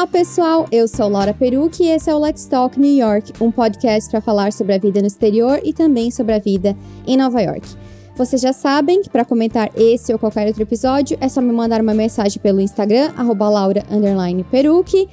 Olá, pessoal! Eu sou Laura Perucci e esse é o Let's Talk New York, um podcast para falar sobre a vida no exterior e também sobre a vida em Nova York. Vocês já sabem que para comentar esse ou qualquer outro episódio é só me mandar uma mensagem pelo Instagram, laura_perucci.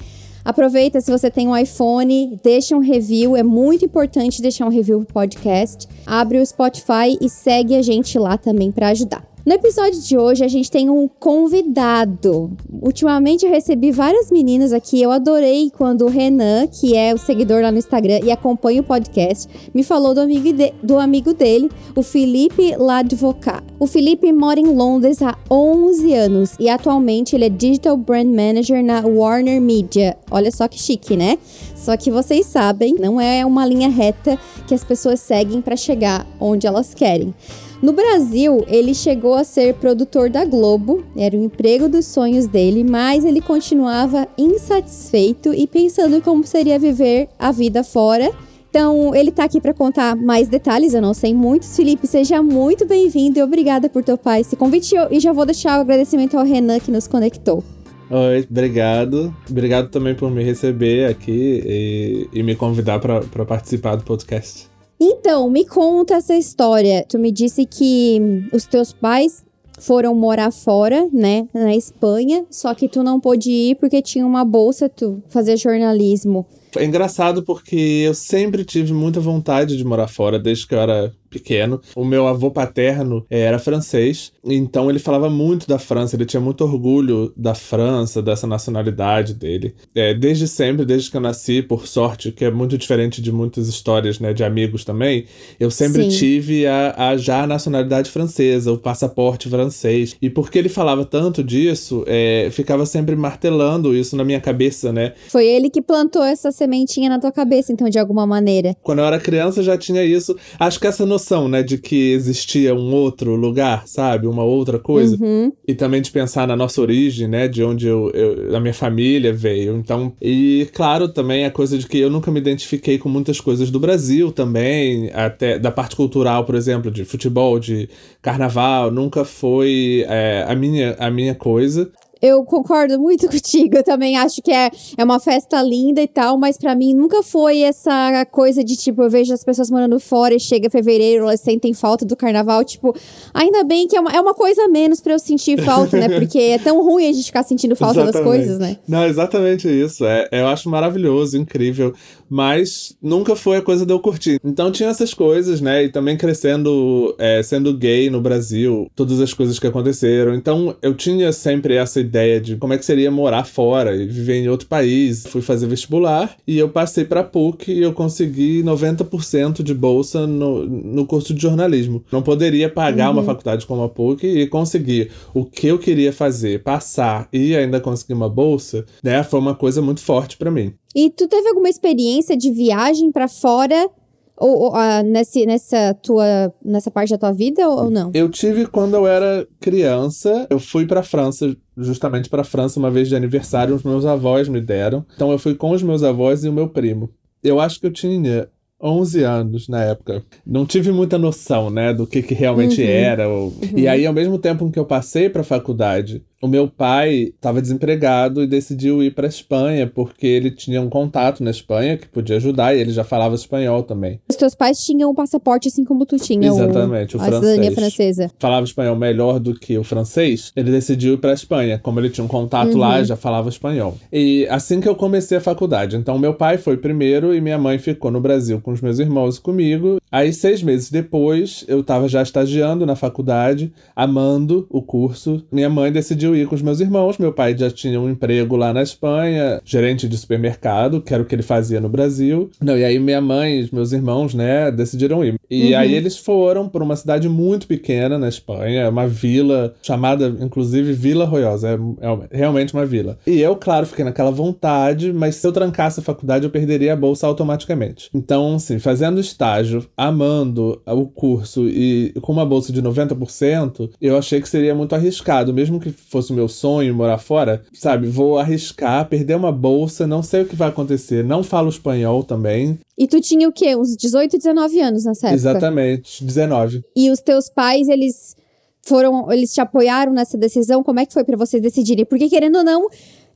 Aproveita se você tem um iPhone, deixa um review, é muito importante deixar um review pro podcast. Abre o Spotify e segue a gente lá também para ajudar. No episódio de hoje, a gente tem um convidado. Ultimamente eu recebi várias meninas aqui. Eu adorei quando o Renan, que é o seguidor lá no Instagram e acompanha o podcast, me falou do amigo, de, do amigo dele, o Felipe Ladvocat. O Felipe mora em Londres há 11 anos e atualmente ele é Digital Brand Manager na Warner Media. Olha só que chique, né? Só que vocês sabem, não é uma linha reta que as pessoas seguem para chegar onde elas querem. No Brasil, ele chegou a ser produtor da Globo, era o emprego dos sonhos dele, mas ele continuava insatisfeito e pensando como seria viver a vida fora. Então, ele tá aqui para contar mais detalhes, eu não sei muitos. Felipe, seja muito bem-vindo e obrigada por topar esse convite. E já vou deixar o agradecimento ao Renan que nos conectou. Oi, obrigado. Obrigado também por me receber aqui e, e me convidar para participar do podcast. Então, me conta essa história. Tu me disse que os teus pais foram morar fora, né, na Espanha, só que tu não pôde ir porque tinha uma bolsa, tu fazia jornalismo. É engraçado porque eu sempre tive muita vontade de morar fora, desde que eu era pequeno. O meu avô paterno eh, era francês, então ele falava muito da França, ele tinha muito orgulho da França, dessa nacionalidade dele. É, desde sempre, desde que eu nasci, por sorte, que é muito diferente de muitas histórias né, de amigos também, eu sempre Sim. tive a, a, já a nacionalidade francesa, o passaporte francês. E porque ele falava tanto disso, é, ficava sempre martelando isso na minha cabeça, né? Foi ele que plantou essa sementinha na tua cabeça, então, de alguma maneira. Quando eu era criança já tinha isso. Acho que essa noção, né, de que existia um outro lugar, sabe? Uma outra coisa. Uhum. E também de pensar na nossa origem, né? De onde eu, eu, a minha família veio. Então, e claro, também a coisa de que eu nunca me identifiquei com muitas coisas do Brasil também, até da parte cultural, por exemplo, de futebol, de carnaval, nunca foi é, a, minha, a minha coisa. Eu concordo muito contigo. Eu também acho que é, é uma festa linda e tal, mas para mim nunca foi essa coisa de tipo, eu vejo as pessoas morando fora e chega fevereiro, elas sentem falta do carnaval. Tipo, ainda bem que é uma, é uma coisa menos para eu sentir falta, né? Porque é tão ruim a gente ficar sentindo falta exatamente. das coisas, né? Não, exatamente isso. É, eu acho maravilhoso, incrível mas nunca foi a coisa de eu curtir. Então tinha essas coisas, né? E também crescendo, é, sendo gay no Brasil, todas as coisas que aconteceram. Então eu tinha sempre essa ideia de como é que seria morar fora e viver em outro país. Fui fazer vestibular e eu passei para PUC e eu consegui 90% de bolsa no, no curso de jornalismo. Não poderia pagar uhum. uma faculdade como a PUC e conseguir o que eu queria fazer, passar e ainda conseguir uma bolsa, né? Foi uma coisa muito forte para mim. E tu teve alguma experiência de viagem para fora ou, ou uh, nesse, nessa tua nessa parte da tua vida ou, ou não? Eu tive quando eu era criança. Eu fui para França justamente para França uma vez de aniversário. Os meus avós me deram. Então eu fui com os meus avós e o meu primo. Eu acho que eu tinha 11 anos na época. Não tive muita noção, né, do que, que realmente uhum. era. Ou... Uhum. E aí, ao mesmo tempo que eu passei para a faculdade, o meu pai estava desempregado e decidiu ir para Espanha porque ele tinha um contato na Espanha que podia ajudar e ele já falava espanhol também. Os teus pais tinham um passaporte assim como tu tinha, exatamente, o, o a francês. cidadania francesa. Falava espanhol melhor do que o francês. Ele decidiu ir para Espanha, como ele tinha um contato uhum. lá, já falava espanhol. E assim que eu comecei a faculdade, então meu pai foi primeiro e minha mãe ficou no Brasil com os meus irmãos e comigo. Aí seis meses depois eu estava já estagiando na faculdade, amando o curso. Minha mãe decidiu decidiu ir com os meus irmãos. Meu pai já tinha um emprego lá na Espanha, gerente de supermercado, que era o que ele fazia no Brasil. Não, e aí minha mãe e meus irmãos, né, decidiram ir. E uhum. aí eles foram para uma cidade muito pequena na Espanha, uma vila chamada, inclusive, Vila Royosa. É, é realmente uma vila. E eu, claro, fiquei naquela vontade, mas se eu trancasse a faculdade, eu perderia a bolsa automaticamente. Então, assim, fazendo estágio, amando o curso e com uma bolsa de 90%, eu achei que seria muito arriscado, mesmo que fosse fosse o meu sonho morar fora, sabe, vou arriscar, perder uma bolsa, não sei o que vai acontecer, não falo espanhol também. E tu tinha o quê? Uns 18, 19 anos nessa época? Exatamente, 19. E os teus pais, eles foram, eles te apoiaram nessa decisão? Como é que foi para vocês decidirem? Porque querendo ou não,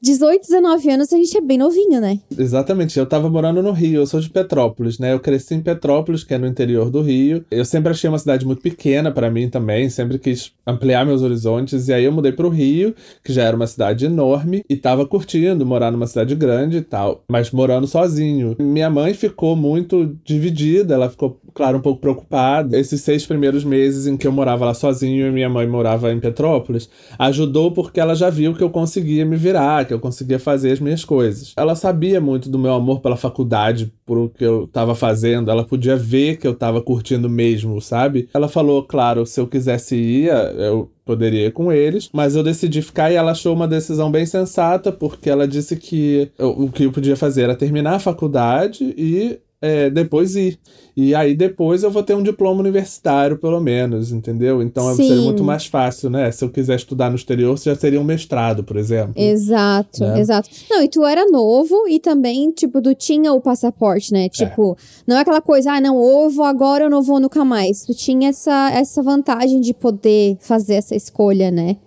18, 19 anos a gente é bem novinho, né? Exatamente. Eu tava morando no Rio, eu sou de Petrópolis, né? Eu cresci em Petrópolis, que é no interior do Rio. Eu sempre achei uma cidade muito pequena para mim também, sempre quis ampliar meus horizontes. E aí eu mudei pro Rio, que já era uma cidade enorme, e tava curtindo morar numa cidade grande e tal, mas morando sozinho. Minha mãe ficou muito dividida, ela ficou, claro, um pouco preocupada. Esses seis primeiros meses em que eu morava lá sozinho e minha mãe morava em Petrópolis, ajudou porque ela já viu que eu conseguia me virar, que eu conseguia fazer as minhas coisas. Ela sabia muito do meu amor pela faculdade, por o que eu tava fazendo, ela podia ver que eu tava curtindo mesmo, sabe? Ela falou, claro, se eu quisesse ir, eu poderia ir com eles, mas eu decidi ficar e ela achou uma decisão bem sensata, porque ela disse que eu, o que eu podia fazer era terminar a faculdade e é, depois ir. E aí depois eu vou ter um diploma universitário, pelo menos, entendeu? Então Sim. seria muito mais fácil, né? Se eu quiser estudar no exterior, já seria um mestrado, por exemplo. Exato, Né? exato. Não, e tu era novo e também, tipo, tu tinha o passaporte, né? Tipo, não é aquela coisa, ah, não, ou vou agora ou não vou nunca mais. Tu tinha essa, essa vantagem de poder fazer essa escolha, né?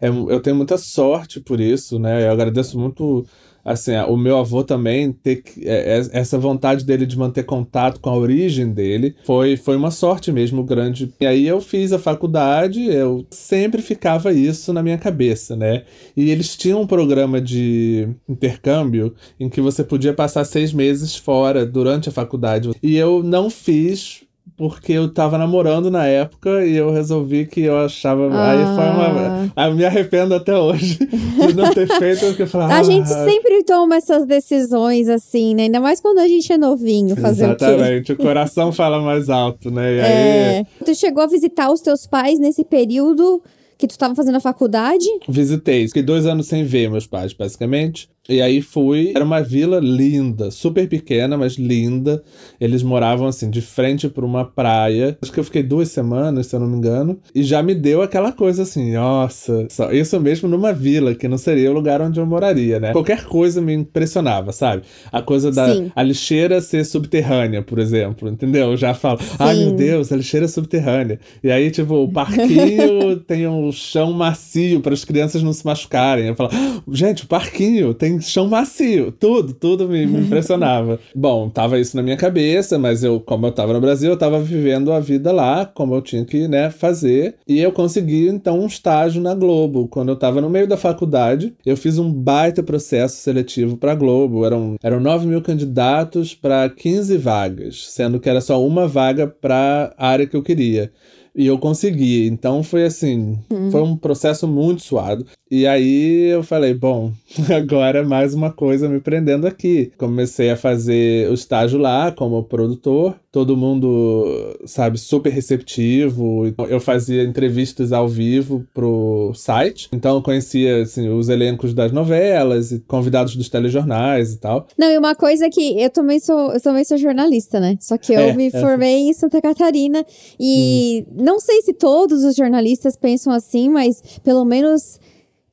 É, eu tenho muita sorte por isso, né? Eu agradeço muito, assim, o meu avô também ter é, é, essa vontade dele de manter contato com a origem dele foi, foi uma sorte mesmo grande. E aí eu fiz a faculdade, eu sempre ficava isso na minha cabeça, né? E eles tinham um programa de intercâmbio em que você podia passar seis meses fora durante a faculdade. E eu não fiz. Porque eu tava namorando na época e eu resolvi que eu achava. Aí foi uma. Ah. Eu me arrependo até hoje de não ter feito o que eu falava. A gente "Ah, sempre toma essas decisões assim, né? Ainda mais quando a gente é novinho, fazer o? Exatamente, o coração fala mais alto, né? E aí, É. Tu chegou a visitar os teus pais nesse período que tu tava fazendo a faculdade? visitei. Fiquei dois anos sem ver meus pais, basicamente. E aí fui. Era uma vila linda, super pequena, mas linda. Eles moravam assim, de frente para uma praia. Acho que eu fiquei duas semanas, se eu não me engano. E já me deu aquela coisa assim, nossa, só- isso mesmo numa vila, que não seria o lugar onde eu moraria, né? Qualquer coisa me impressionava, sabe? A coisa da Sim. a lixeira ser subterrânea, por exemplo, entendeu? Eu já falo, ai meu. Deus, a lixeira é subterrânea. E aí, tipo, o parquinho tem um chão macio para as crianças não se machucarem. Eu falo, "Ah, gente, o parquinho tem chão macio. Tudo, tudo me, me impressionava. Bom, tava isso na minha cabeça, mas eu, como eu tava no Brasil, eu tava vivendo a vida lá, como eu tinha que, né, fazer. E eu consegui, então, um estágio na Globo. Quando eu tava no meio da faculdade, eu fiz um baita processo seletivo pra Globo. Eram, eram 9 mil candidatos para 15 vagas, sendo que era só uma vaga pra área que eu queria. E eu consegui. Então foi assim, foi um processo muito suado. E aí eu falei, bom, agora mais uma coisa me prendendo aqui. Comecei a fazer o estágio lá como produtor. Todo mundo, sabe, super receptivo. Então, Eu fazia entrevistas ao vivo pro site. Então eu conhecia assim, os elencos das novelas e convidados dos telejornais e tal. Não, e uma coisa que eu também sou, eu também sou jornalista, né? Só que eu É, me é. formei em Santa Catarina e não sei se todos os jornalistas pensam assim, mas pelo menos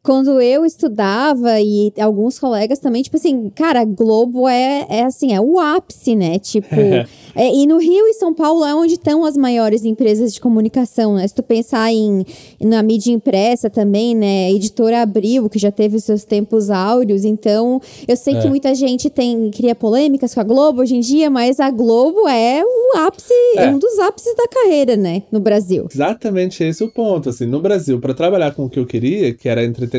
quando eu estudava e alguns colegas também, tipo assim, cara, Globo é, é assim, é o ápice, né? Tipo, é, e no Rio e São Paulo é onde estão as maiores empresas de comunicação, né? Se tu pensar em na mídia impressa também, né? Editora Abril, que já teve os seus tempos áureos, então eu sei que É. muita gente tem cria polêmicas com a Globo hoje em dia, mas a Globo é o ápice, É. um dos ápices da carreira, né, no Brasil. Exatamente esse o ponto. Assim, no Brasil, para trabalhar com o que eu queria, que era entretenimento,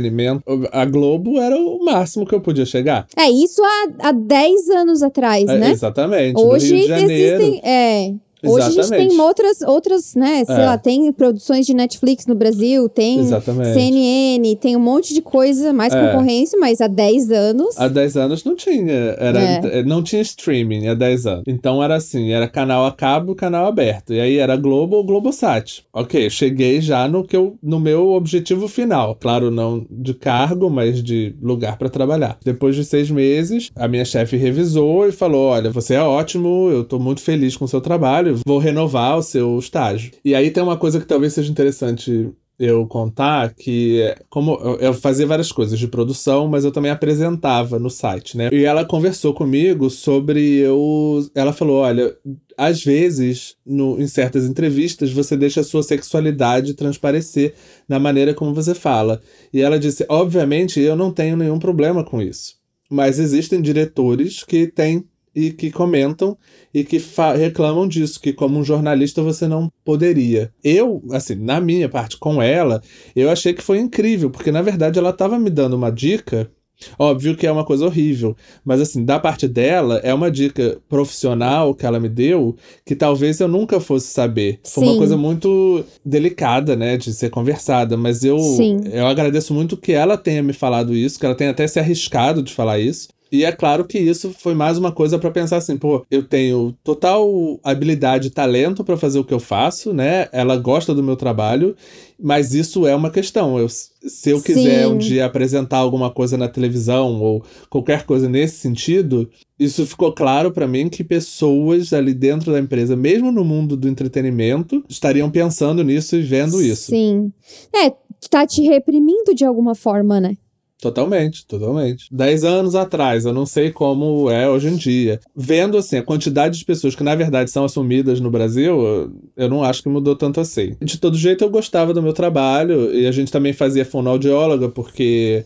a Globo era o máximo que eu podia chegar. É isso há, há 10 anos atrás, É, né? exatamente. Hoje Rio de Janeiro. existem. É. Hoje a gente Exatamente. tem outras, outras, né? Sei É. lá, tem produções de Netflix no Brasil, tem Exatamente. CNN, tem um monte de coisa, mais É. concorrência, mas há 10 anos. Há 10 anos não tinha. Era, É. Não tinha streaming há 10 anos. Então era assim: era canal a cabo, canal aberto. E aí era Globo ou Globosat. Ok, cheguei já no, que eu, no meu objetivo final. Claro, não de cargo, mas de lugar para trabalhar. Depois de seis meses, a minha chefe revisou e falou: Olha, você é ótimo, eu tô muito feliz com o seu trabalho, vou renovar o seu estágio. E aí tem uma coisa que talvez seja interessante eu contar que é, como eu- fazia várias coisas de produção, mas eu também apresentava no site, né? E ela conversou comigo sobre eu, ela falou, olha, às vezes, no, em certas entrevistas, você deixa a sua sexualidade transparecer na maneira como você fala. E ela disse: obviamente, eu não tenho nenhum problema com isso. Mas existem diretores que têm e que comentam e que reclamam disso, que como um jornalista você não poderia. Eu, assim, na minha parte com ela, eu achei que foi incrível, porque na verdade ela estava me dando uma dica Óbvio que é uma coisa horrível, mas assim, da parte dela, é uma dica profissional que ela me deu que talvez eu nunca fosse saber. Foi uma coisa muito delicada, né, de ser conversada, mas eu Sim. eu agradeço muito que ela tenha me falado isso, que ela tenha até se arriscado de falar isso. E é claro que isso foi mais uma coisa para pensar assim, pô, eu tenho total habilidade e talento para fazer o que eu faço, né? Ela gosta do meu trabalho, mas isso é uma questão. Eu, se eu quiser Sim. um dia apresentar alguma coisa na televisão ou qualquer coisa nesse sentido, isso ficou claro para mim que pessoas ali dentro da empresa, mesmo no mundo do entretenimento, estariam pensando nisso e vendo isso. Sim. É, tá te reprimindo de alguma forma, né? Totalmente, totalmente. Dez anos atrás, eu não sei como é hoje em dia. Vendo, assim, a quantidade de pessoas que, na verdade, são assumidas no Brasil, eu não acho que mudou tanto assim. De todo jeito, eu gostava do meu trabalho, e a gente também fazia fonoaudióloga, porque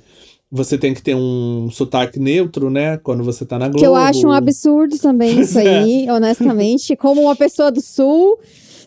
você tem que ter um sotaque neutro, né? Quando você tá na Globo. Que eu acho um absurdo também isso aí, honestamente. Como uma pessoa do Sul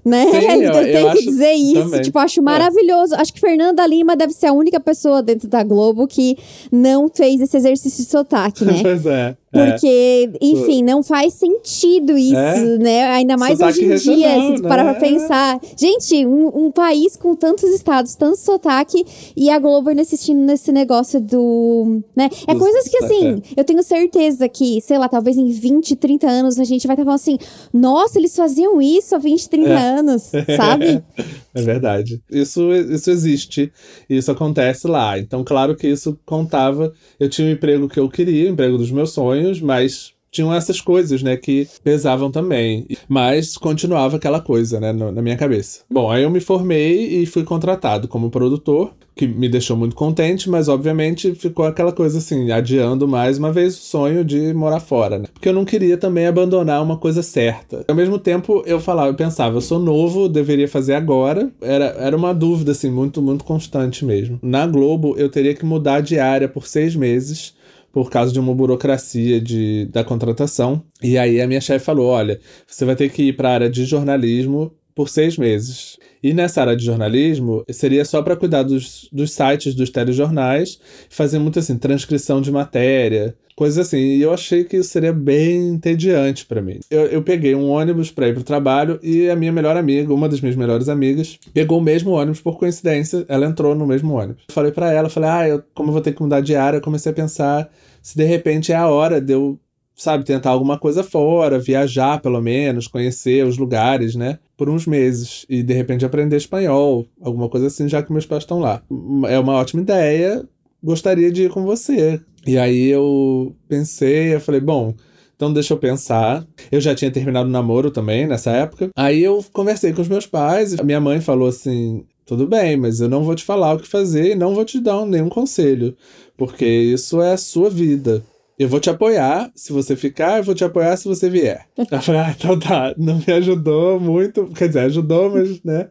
né? Sim, eu, tem que dizer isso. Também. Tipo, acho é. maravilhoso. É. Acho que Fernanda Lima deve ser a única pessoa dentro da Globo que não fez esse exercício de sotaque, né? pois é. Porque, é. enfim, não faz sentido isso, é. né? Ainda mais sotaque hoje em dia, se tu parar pra né? pensar. Gente, um, um, país com tantos estados, tanto sotaque, e a Globo ainda assistindo nesse negócio do. né? É do coisas que, assim, é. eu tenho certeza que, sei lá, talvez em 20, 30 anos a gente vai estar falando assim: nossa, eles faziam isso há 20, 30 é. anos, sabe? É verdade. Isso, isso existe. Isso acontece lá. Então, claro que isso contava. Eu tinha o um emprego que eu queria, o um emprego dos meus sonhos, mas tinham essas coisas, né, que pesavam também. Mas continuava aquela coisa, né, na minha cabeça. Bom, aí eu me formei e fui contratado como produtor, que me deixou muito contente, mas obviamente ficou aquela coisa assim, adiando mais uma vez o sonho de morar fora, né? Porque eu não queria também abandonar uma coisa certa. Ao mesmo tempo, eu falava, eu pensava, eu sou novo, deveria fazer agora. Era, era uma dúvida, assim, muito, muito constante mesmo. Na Globo, eu teria que mudar de área por seis meses por causa de uma burocracia de, da contratação. E aí a minha chefe falou: olha, você vai ter que ir para a área de jornalismo por seis meses. E nessa área de jornalismo, seria só para cuidar dos, dos sites dos telejornais, fazer muito assim, transcrição de matéria, coisas assim. E eu achei que isso seria bem entediante para mim. Eu, eu peguei um ônibus para ir pro trabalho e a minha melhor amiga, uma das minhas melhores amigas, pegou o mesmo ônibus por coincidência. Ela entrou no mesmo ônibus. Falei para ela, falei, ah, eu, como eu vou ter que mudar de área, eu comecei a pensar se de repente é a hora de eu, sabe, tentar alguma coisa fora, viajar pelo menos, conhecer os lugares, né? Por uns meses e de repente aprender espanhol, alguma coisa assim, já que meus pais estão lá. É uma ótima ideia, gostaria de ir com você. E aí eu pensei, eu falei, bom, então deixa eu pensar. Eu já tinha terminado o namoro também nessa época. Aí eu conversei com os meus pais. A minha mãe falou assim: tudo bem, mas eu não vou te falar o que fazer e não vou te dar nenhum conselho, porque isso é a sua vida. Eu vou te apoiar se você ficar, eu vou te apoiar se você vier. Eu falei, ah, então tá, não me ajudou muito, quer dizer, ajudou, mas, né?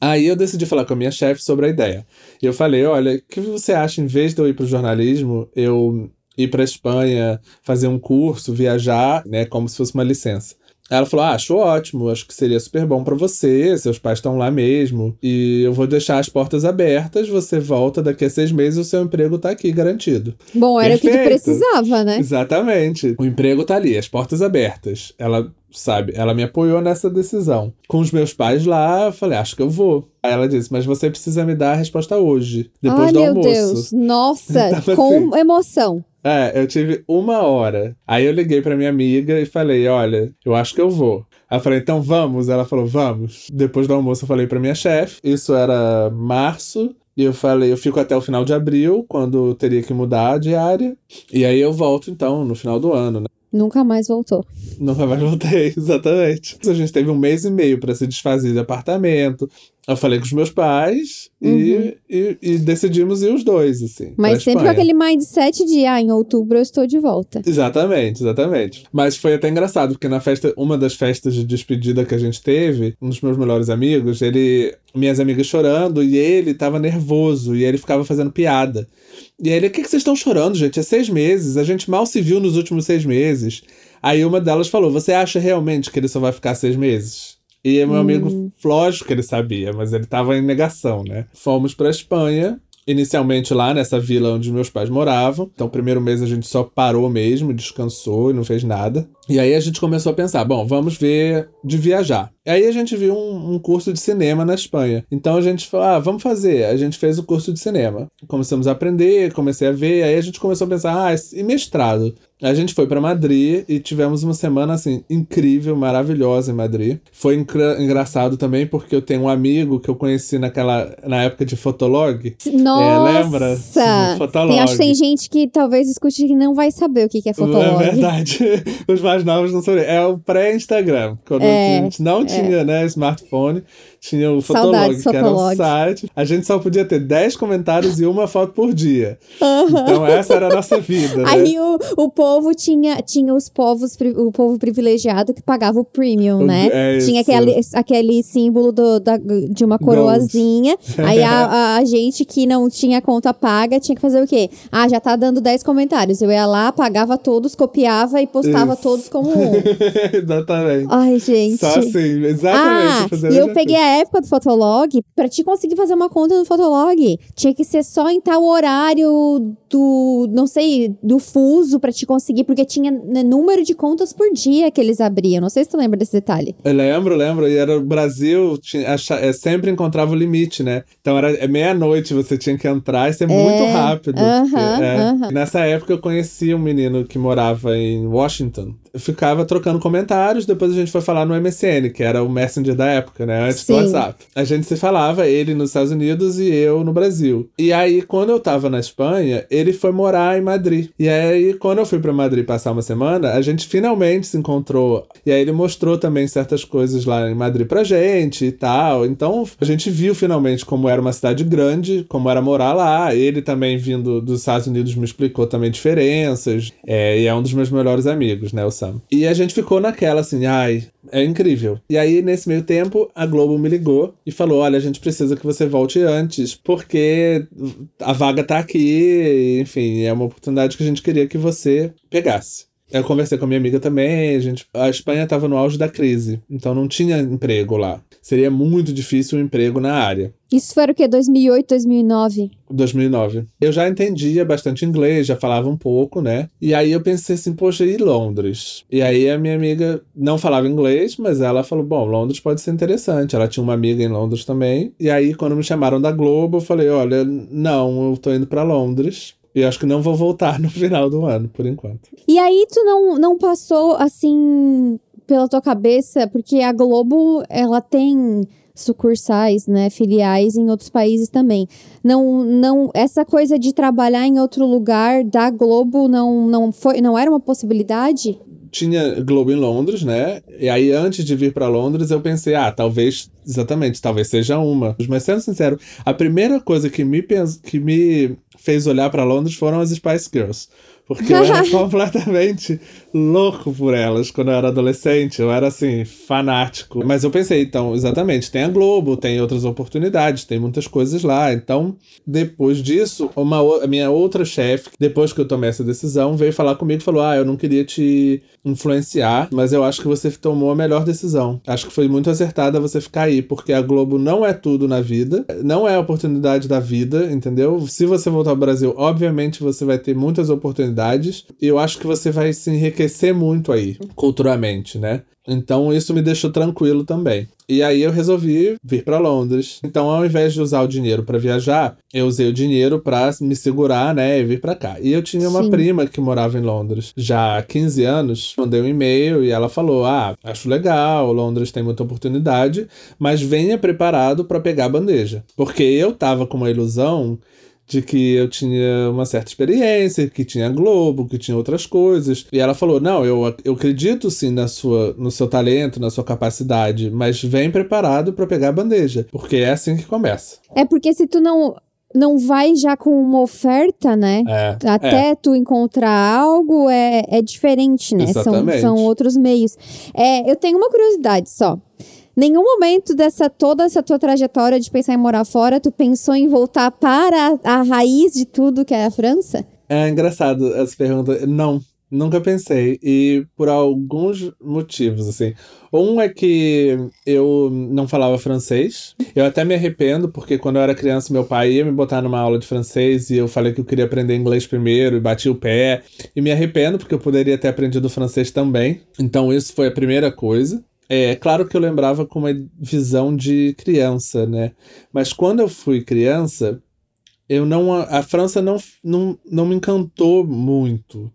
Aí eu decidi falar com a minha chefe sobre a ideia. E eu falei: olha, o que você acha, em vez de eu ir para o jornalismo, eu ir para Espanha, fazer um curso, viajar, né, como se fosse uma licença? Ela falou: ah, acho ótimo, acho que seria super bom para você, seus pais estão lá mesmo, e eu vou deixar as portas abertas, você volta daqui a seis meses e o seu emprego tá aqui garantido. Bom, era o que tu precisava, né? Exatamente. O emprego tá ali, as portas abertas. Ela, sabe, ela me apoiou nessa decisão. Com os meus pais lá, eu falei: acho que eu vou. Aí ela disse: mas você precisa me dar a resposta hoje, depois Ai, do almoço. Ai, meu Deus, nossa, então, com assim, emoção. É, eu tive uma hora. Aí eu liguei pra minha amiga e falei: olha, eu acho que eu vou. Aí eu falei, então vamos? Ela falou, vamos. Depois do almoço eu falei pra minha chefe. Isso era março. E eu falei, eu fico até o final de abril, quando teria que mudar a diária. E aí eu volto, então, no final do ano, né? Nunca mais voltou. Nunca mais voltei, exatamente. A gente teve um mês e meio para se desfazer do apartamento. Eu falei com os meus pais uhum. e, e, e, decidimos ir os dois, assim. Mas sempre com aquele mindset de, ah, em outubro eu estou de volta. Exatamente, exatamente. Mas foi até engraçado, porque na festa, uma das festas de despedida que a gente teve, um dos meus melhores amigos, ele. Minhas amigas chorando e ele tava nervoso e ele ficava fazendo piada. E aí ele, o que, que vocês estão chorando, gente? É seis meses, a gente mal se viu nos últimos seis meses. Aí uma delas falou: Você acha realmente que ele só vai ficar seis meses? E meu hum. amigo, lógico que ele sabia, mas ele tava em negação, né? Fomos pra Espanha, inicialmente lá nessa vila onde meus pais moravam. Então, primeiro mês a gente só parou mesmo, descansou e não fez nada. E aí a gente começou a pensar, bom, vamos ver de viajar. Aí a gente viu um, um, curso de cinema na Espanha. Então a gente falou, ah, vamos fazer. A gente fez o curso de cinema. Começamos a aprender, comecei a ver. Aí a gente começou a pensar, ah, e mestrado? A gente foi para Madrid e tivemos uma semana assim incrível, maravilhosa em Madrid. Foi engraçado também porque eu tenho um amigo que eu conheci naquela na época de Fotolog. Nossa! É, lembra? Fotolog. Tem, acho que tem gente que talvez escute que não vai saber o que é Fotolog. É verdade. Os mais novos não sabem. É o pré-Instagram. Quando é, a gente não é. tinha né, smartphone, tinha o Fotolog, que era um site. A gente só podia ter 10 comentários e uma foto por dia. Uhum. Então essa era a nossa vida. Né? Aí o, o povo tinha, tinha os povos, o povo privilegiado que pagava o premium, né? É tinha aquele, aquele símbolo do, da, de uma coroazinha. Aí a, a, gente que não tinha conta paga tinha que fazer o quê? Ah, já tá dando 10 comentários. Eu ia lá, pagava todos, copiava e postava Isso. todos como um. exatamente. Ai, gente. Só assim, exatamente. Ah, e eu peguei a época do Fotolog, pra te conseguir fazer uma conta no Fotolog, tinha que ser só em tal horário do, não sei, do fuso pra te conseguir, porque tinha né, número de contas por dia que eles abriam. Não sei se tu lembra desse detalhe. Eu lembro, lembro. E era o Brasil, tinha, é, sempre encontrava o limite, né? Então era é meia-noite, você tinha que entrar e ser é, muito rápido. Uh -huh, porque, é, uh -huh. Nessa época eu conheci um menino que morava em Washington ficava trocando comentários, depois a gente foi falar no MSN, que era o Messenger da época, né? Antes Sim. do WhatsApp. A gente se falava, ele nos Estados Unidos e eu no Brasil. E aí, quando eu tava na Espanha, ele foi morar em Madrid. E aí, quando eu fui para Madrid passar uma semana, a gente finalmente se encontrou. E aí ele mostrou também certas coisas lá em Madrid pra gente e tal. Então, a gente viu finalmente como era uma cidade grande, como era morar lá. Ele também vindo dos Estados Unidos me explicou também diferenças. É, e é um dos meus melhores amigos, né, o Sam. E a gente ficou naquela assim, ai, é incrível. E aí, nesse meio tempo, a Globo me ligou e falou: olha, a gente precisa que você volte antes, porque a vaga tá aqui, enfim, é uma oportunidade que a gente queria que você pegasse. Eu conversei com a minha amiga também, a, gente, a Espanha estava no auge da crise, então não tinha emprego lá. Seria muito difícil o um emprego na área. Isso foi o quê? 2008, 2009? 2009. Eu já entendia bastante inglês, já falava um pouco, né? E aí eu pensei assim, poxa, e Londres? E aí a minha amiga não falava inglês, mas ela falou, bom, Londres pode ser interessante. Ela tinha uma amiga em Londres também. E aí quando me chamaram da Globo, eu falei, olha, não, eu tô indo para Londres. E acho que não vou voltar no final do ano, por enquanto. E aí tu não, não passou, assim, pela tua cabeça, porque a Globo, ela tem sucursais, né, filiais em outros países também. Não, não, essa coisa de trabalhar em outro lugar da Globo não, não foi, não era uma possibilidade? Tinha Globo em Londres, né? E aí, antes de vir para Londres, eu pensei, ah, talvez, exatamente, talvez seja uma. Mas sendo sincero, a primeira coisa que me, que me fez olhar para Londres foram as Spice Girls. Porque eu era completamente louco por elas quando eu era adolescente. Eu era assim, fanático. Mas eu pensei, então, exatamente, tem a Globo, tem outras oportunidades, tem muitas coisas lá. Então, depois disso, uma, a minha outra chefe, depois que eu tomei essa decisão, veio falar comigo e falou: Ah, eu não queria te influenciar, mas eu acho que você tomou a melhor decisão. Acho que foi muito acertada você ficar aí, porque a Globo não é tudo na vida, não é a oportunidade da vida, entendeu? Se você voltar ao Brasil, obviamente você vai ter muitas oportunidades e eu acho que você vai se enriquecer muito aí, culturalmente, né? Então isso me deixou tranquilo também. E aí eu resolvi vir para Londres. Então, ao invés de usar o dinheiro para viajar, eu usei o dinheiro para me segurar, né, e vir para cá. E eu tinha uma Sim. prima que morava em Londres já há 15 anos. Mandei um e-mail e ela falou: "Ah, acho legal, Londres tem muita oportunidade, mas venha preparado para pegar a bandeja". Porque eu tava com uma ilusão de que eu tinha uma certa experiência, que tinha Globo, que tinha outras coisas. E ela falou: Não, eu, eu acredito sim na sua, no seu talento, na sua capacidade, mas vem preparado para pegar a bandeja, porque é assim que começa. É porque se tu não não vai já com uma oferta, né? É, Até é. tu encontrar algo é, é diferente, né? São, são outros meios. É, eu tenho uma curiosidade só. Nenhum momento dessa toda essa tua trajetória de pensar em morar fora, tu pensou em voltar para a, a raiz de tudo que é a França? É engraçado essa pergunta. Não, nunca pensei. E por alguns motivos, assim. Um é que eu não falava francês. Eu até me arrependo, porque quando eu era criança, meu pai ia me botar numa aula de francês e eu falei que eu queria aprender inglês primeiro e bati o pé. E me arrependo, porque eu poderia ter aprendido francês também. Então, isso foi a primeira coisa. É claro que eu lembrava com uma visão de criança, né? Mas quando eu fui criança, eu não a França não, não, não me encantou muito.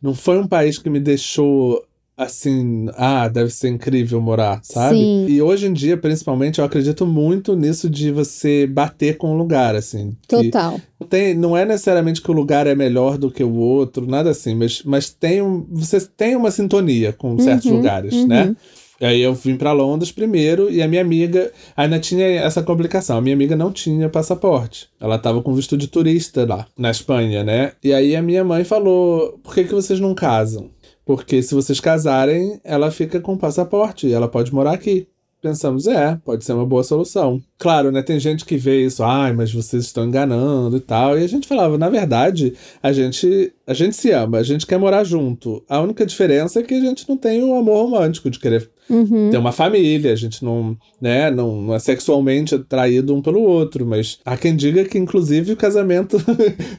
Não foi um país que me deixou assim, ah, deve ser incrível morar, sabe? Sim. E hoje em dia, principalmente, eu acredito muito nisso de você bater com o lugar, assim. Total. não tem, não é necessariamente que o lugar é melhor do que o outro, nada assim, mas, mas tem um, você tem uma sintonia com certos Uhum, lugares, uhum. né? Aí eu vim pra Londres primeiro e a minha amiga ainda tinha essa complicação. A minha amiga não tinha passaporte. Ela tava com visto de turista lá, na Espanha, né? E aí a minha mãe falou: por que, que vocês não casam? Porque se vocês casarem, ela fica com passaporte e ela pode morar aqui. Pensamos, é, pode ser uma boa solução. Claro, né? Tem gente que vê isso, ai, mas vocês estão enganando e tal. E a gente falava, na verdade, a gente, a gente se ama, a gente quer morar junto. A única diferença é que a gente não tem o amor romântico de querer Uhum. ter uma família, a gente não, né, não, não é sexualmente atraído um pelo outro, mas há quem diga que, inclusive, o casamento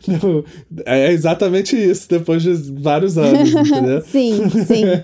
é exatamente isso, depois de vários anos, entendeu? sim, sim.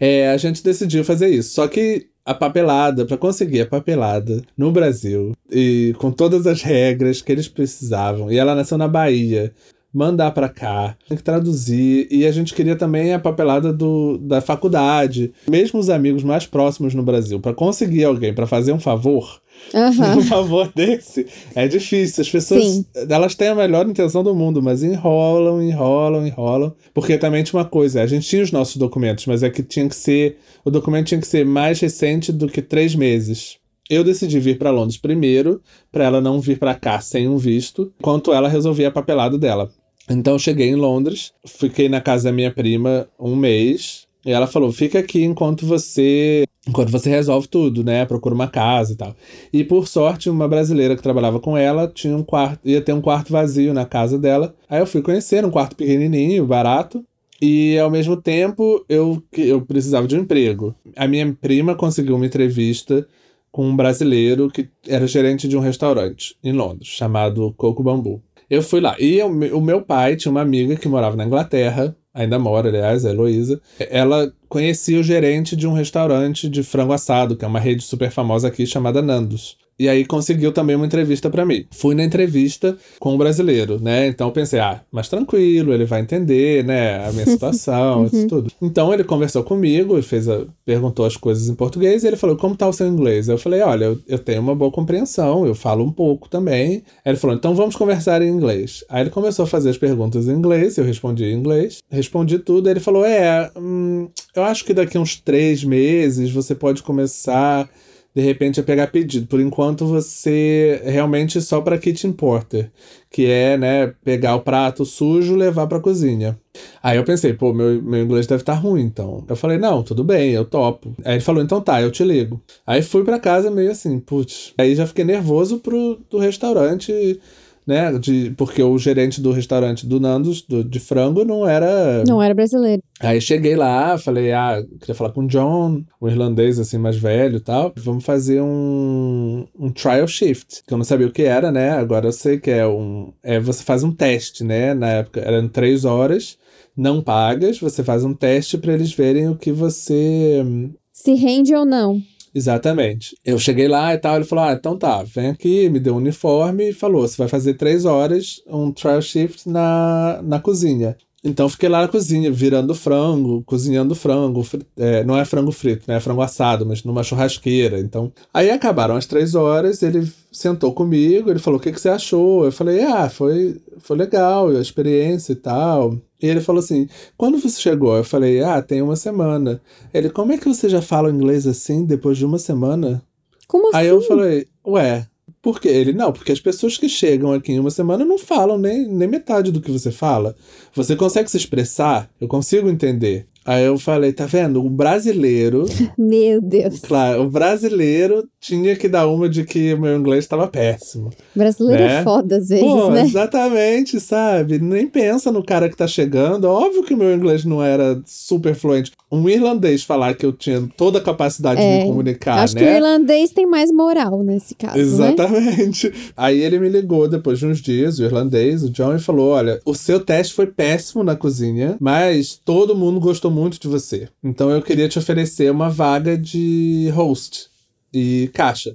É, a gente decidiu fazer isso. Só que a papelada, para conseguir a papelada no Brasil, e com todas as regras que eles precisavam, e ela nasceu na Bahia, mandar para cá, tem que traduzir, e a gente queria também a papelada do, da faculdade. Mesmo os amigos mais próximos no Brasil, para conseguir alguém para fazer um favor, Aham. um favor desse, é difícil. As pessoas, Sim. elas têm a melhor intenção do mundo, mas enrolam, enrolam, enrolam. Porque também tinha uma coisa, a gente tinha os nossos documentos, mas é que tinha que ser, o documento tinha que ser mais recente do que três meses. Eu decidi vir para Londres primeiro, para ela não vir para cá sem um visto, enquanto ela resolvia a papelada dela. Então cheguei em Londres, fiquei na casa da minha prima um mês, e ela falou: fica aqui enquanto você. Enquanto você resolve tudo, né? Procura uma casa e tal. E por sorte, uma brasileira que trabalhava com ela tinha um quarto, ia ter um quarto vazio na casa dela. Aí eu fui conhecer, um quarto pequenininho, barato. E ao mesmo tempo eu, eu precisava de um emprego. A minha prima conseguiu uma entrevista com um brasileiro que era gerente de um restaurante em Londres, chamado Coco Bambu. Eu fui lá. E o me- o meu pai tinha uma amiga que morava na Inglaterra, ainda mora, aliás, a Heloísa. Ela conhecia o gerente de um restaurante de frango assado, que é uma rede super famosa aqui chamada Nandos. E aí conseguiu também uma entrevista pra mim. Fui na entrevista com o brasileiro, né? Então eu pensei, ah, mais tranquilo, ele vai entender, né, a minha situação, isso tudo. Então ele conversou comigo, fez a, perguntou as coisas em português e ele falou: "Como tá o seu inglês?" Eu falei: "Olha, eu, eu tenho uma boa compreensão, eu falo um pouco também". Aí ele falou: "Então vamos conversar em inglês". Aí ele começou a fazer as perguntas em inglês, eu respondi em inglês, respondi tudo. Aí ele falou: "É, hum, eu acho que daqui uns três meses você pode começar de repente a pegar pedido. Por enquanto você realmente só para kitchen porter, que é, né, pegar o prato sujo levar para cozinha. Aí eu pensei, pô, meu, meu inglês deve estar ruim, então. Eu falei, não, tudo bem, eu topo. Aí ele falou, então tá, eu te ligo. Aí fui para casa meio assim, putz. Aí já fiquei nervoso pro do restaurante, né, de, porque o gerente do restaurante do Nandos, do, de frango, não era Não era brasileiro. Aí cheguei lá, falei, ah, queria falar com o John, um irlandês assim mais velho e tal. Vamos fazer um, um trial shift, que eu não sabia o que era, né? Agora eu sei que é um. É, você faz um teste, né? Na época eram três horas, não pagas, você faz um teste para eles verem o que você. Se rende ou não. Exatamente. Eu cheguei lá e tal, ele falou: Ah, então tá, vem aqui, me deu um uniforme e falou: você vai fazer três horas, um trial shift na, na cozinha. Então fiquei lá na cozinha, virando frango, cozinhando frango. É, não é frango frito, né? É frango assado, mas numa churrasqueira. Então. Aí acabaram as três horas, ele sentou comigo, ele falou: o que, que você achou? Eu falei, ah, foi, foi legal, a experiência e tal. E ele falou assim: quando você chegou? Eu falei, ah, tem uma semana. Ele, como é que você já fala inglês assim depois de uma semana? Como assim? Aí eu assim? falei, ué, por quê? Ele, não, porque as pessoas que chegam aqui em uma semana não falam nem, nem metade do que você fala. Você consegue se expressar? Eu consigo entender. Aí eu falei, tá vendo? O brasileiro. Meu Deus. Claro, o brasileiro tinha que dar uma de que o meu inglês estava péssimo. Brasileiro é né? é foda às vezes, Pô, né? Exatamente, sabe? Nem pensa no cara que tá chegando. Óbvio que o meu inglês não era super fluente. Um irlandês falar que eu tinha toda a capacidade é, de me comunicar, acho né? que o irlandês tem mais moral nesse caso, né? Exatamente. Né? Aí ele me ligou depois de uns dias, o irlandês, o John, e falou: olha, o seu teste foi péssimo na cozinha, mas todo mundo gostou muito de você. Então eu queria te oferecer uma vaga de host e caixa